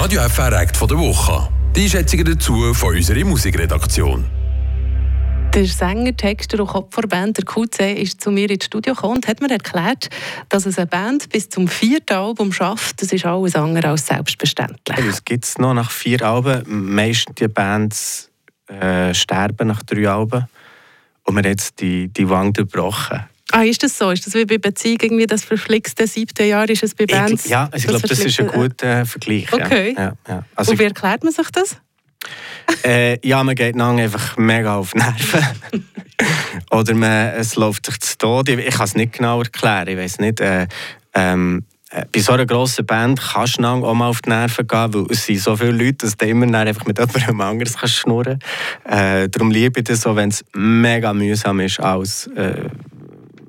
Radio FR Act von der Woche. Die Einschätzungen dazu von unserer Musikredaktion. Der Sänger, Texter und Kopf der Band, der QC, ist zu mir ins Studio gekommen und hat mir erklärt, dass es eine Band bis zum vierten Album schafft. Das ist alles andere als selbstverständlich. Es gibt es noch nach vier Alben. Meistens die Bands äh, sterben nach drei Alben. Und wir haben jetzt die, die Wange gebrochen. Ah, ist das so? Ist das wie bei Beziehung irgendwie das verflixte siebte Jahr? Ist es bei Bands? Ich, ja, also ich glaube, das ist ein guter Vergleich. Okay. Ja, ja. Also Und wie erklärt man sich das? Äh, ja, man geht lang einfach mega auf Nerven. Oder man, es läuft sich zu Tode. Ich kann es nicht genau erklären. Ich weiß nicht. Äh, ähm, äh, bei so einer grossen Band kannst du auch mal auf die Nerven gehen, weil es sind so viele Leute, dass du immer einfach mit jemandem anderes kannst schnurren kannst. Äh, darum liebe ich das so, wenn es mega mühsam ist, als äh,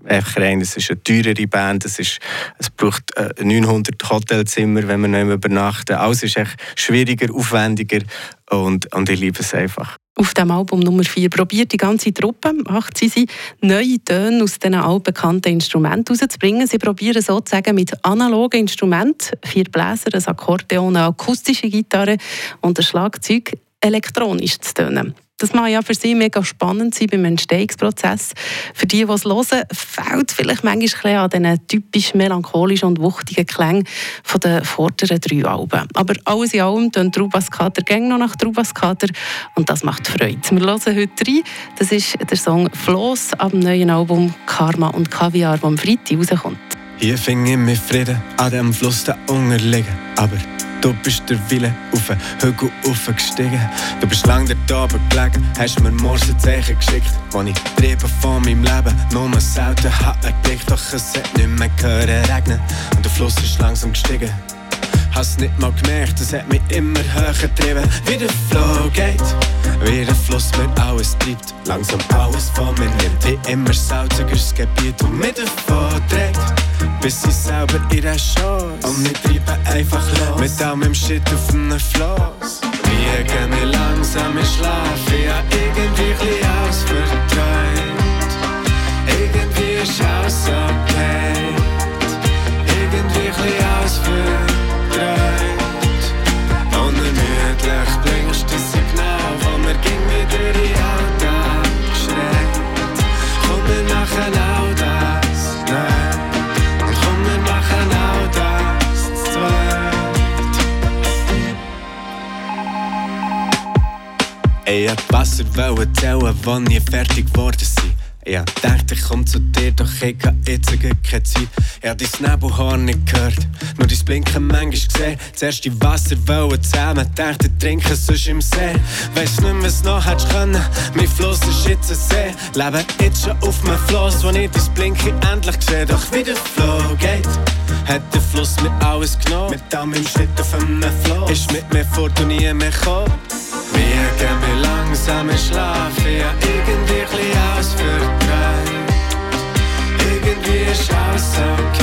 einfach rein. Es ist eine teurere Band, es, ist, es braucht äh, 900 Hotelzimmer, wenn man nicht mehr übernachten Alles ist echt schwieriger, aufwendiger und, und ich liebe es einfach. Auf dem Album Nummer 4 probiert die ganze Truppe, macht sie, sie neue Töne aus diesen altbekannten Instrumenten herauszubringen. Sie probieren sozusagen mit analogen Instrumenten, vier Bläser, ein Akkordeon, eine akustische Gitarre und ein Schlagzeug elektronisch zu tönen. Das mag ja für Sie mega spannend sein beim Entstehungsprozess. Für die, die es hören, fehlt vielleicht manchmal an diesen typisch melancholischen und wuchtigen Klängen den vorderen drei Alben. Aber alles in allem tönt Trubaskater gang noch nach Trubaskater und das macht Freude. Wir hören heute rein. Das ist der Song «Floss» dem neuen Album «Karma und Kaviar», das am Freitag rauskommt. Hier fing ich mit Frieden an dem Fluss da unten aber Du bist der Wille auf den Hügel aufgestiegen. Du bist lang dort oben gelegen, hast mir Morsezeichen geschickt. Wo ich Triebe von meinem Leben nur selten hatte Blick. Doch es hat nicht mehr gehört regnen und der Fluss ist langsam gestiegen. Hast nicht mal gemerkt, es hat mich immer höher getrieben. Wie der Flow geht, wie der Fluss mir alles treibt. Langsam alles von mir nimmt, wie immer salzigeres Gebiet und mit davon trägt bis ich selber in der Chance. Und wir treiben einfach los. Mit all meinem Shit auf einem Floss. Wir gehen langsam in Schlaf. Ja, irgendwie ein Ich wollte Wasser zählen, wann nie fertig geworden sind. Ich dachte, ich komm zu dir, doch ich hab jetzt keine Zeit. Ich hab dein Nebelhaar nicht gehört, nur dein Blinken manchmal gesehen. Zuerst die Wasser zusammen, dachte, trinken sonst im See. Weißt nicht, was noch hättest können, mein Fluss ist jetzt ein See. Lebe jetzt schon auf meinem Floss, wo ich dein Blinken endlich gesehen. Doch wie der Flow geht, hat der Fluss mir alles genommen. Mit all meinem Schritt auf einem Floss, ist mit mir fort und nie mehr gekommen. Wir gehen wir langsam in Schlaf, ja irgendwie ein ausvertreibt. Irgendwie ist alles okay.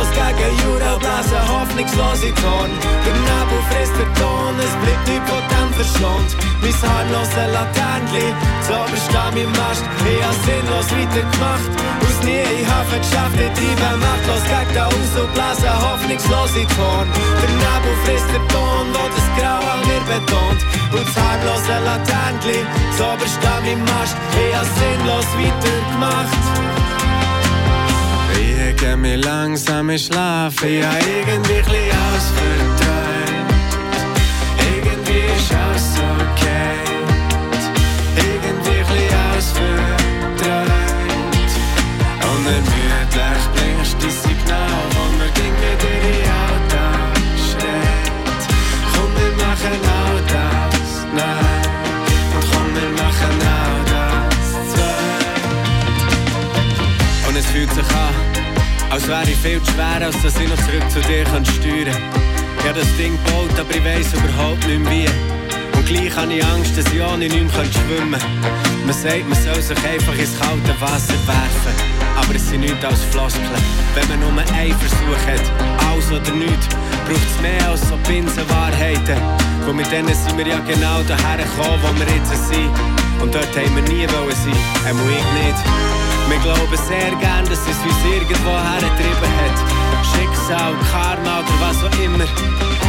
Machtlos gegen Jura, blase hoffnungslose Ton. Der Nebel frisst der Ton, es bleibt dem verschont. Mein haarlose Laternli, zoberst an meinem Mast. Ich hab sinnlos weitergemacht, aus nie ich habe geschafft. Ich treibe machtlos gegen den Aus und blase hoffnungslose Ton. Der Nebel frisst der Ton, wo das Grau an mir betont. Und das haarlose Laternli, zoberst an meinem Mast. Ich hab sinnlos weitergemacht. Ich geh mir langsam in Schlaf, ja irgendwie ein ausverträumt. Irgendwie ist alles okay. Irgendwie ein ausverträumt. Unermüdlich blinkst du Signal, wo mir ging wieder in Alltag schreit. Komm, wir machen all das, nein. Und komm, wir machen all das, zwei. Und es fühlt sich an, als wäre ich viel zu schwer, als dass ich noch zurück zu dir kann steuern. Ich habe das Ding gebaut, aber ich weiss überhaupt nicht mehr wie. Und gleich habe ich Angst, dass ich ohne nicht mehr schwimmen kann. Man sagt, man soll sich einfach ins kalte Wasser werfen. aber es sind nichts als Floskeln. Wenn man nur einen Versuch hat, alles oder nichts, braucht es mehr als so Binsenwahrheiten. Und mit denen sind wir ja genau daher gekommen, wo wir jetzt sind. Und dort haben wir nie wollen sein, einmal ich nicht. Wir glauben sehr gern, dass es uns irgendwo hergetrieben hat. Schicksal, Karma oder was auch immer.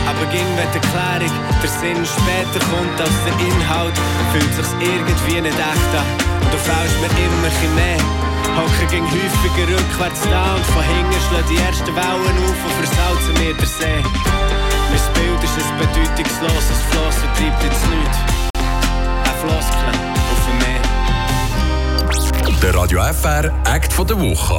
Aber ging wenn die Erklärung, der Sinn später kommt als der Inhalt, fühlt sich's irgendwie nicht echt an. Und du fällst mir immer ein mehr. Hocken ging häufiger rückwärts da und von hinten schlagen die ersten Wellen auf und versalzen mir der See. FR Act der Woche.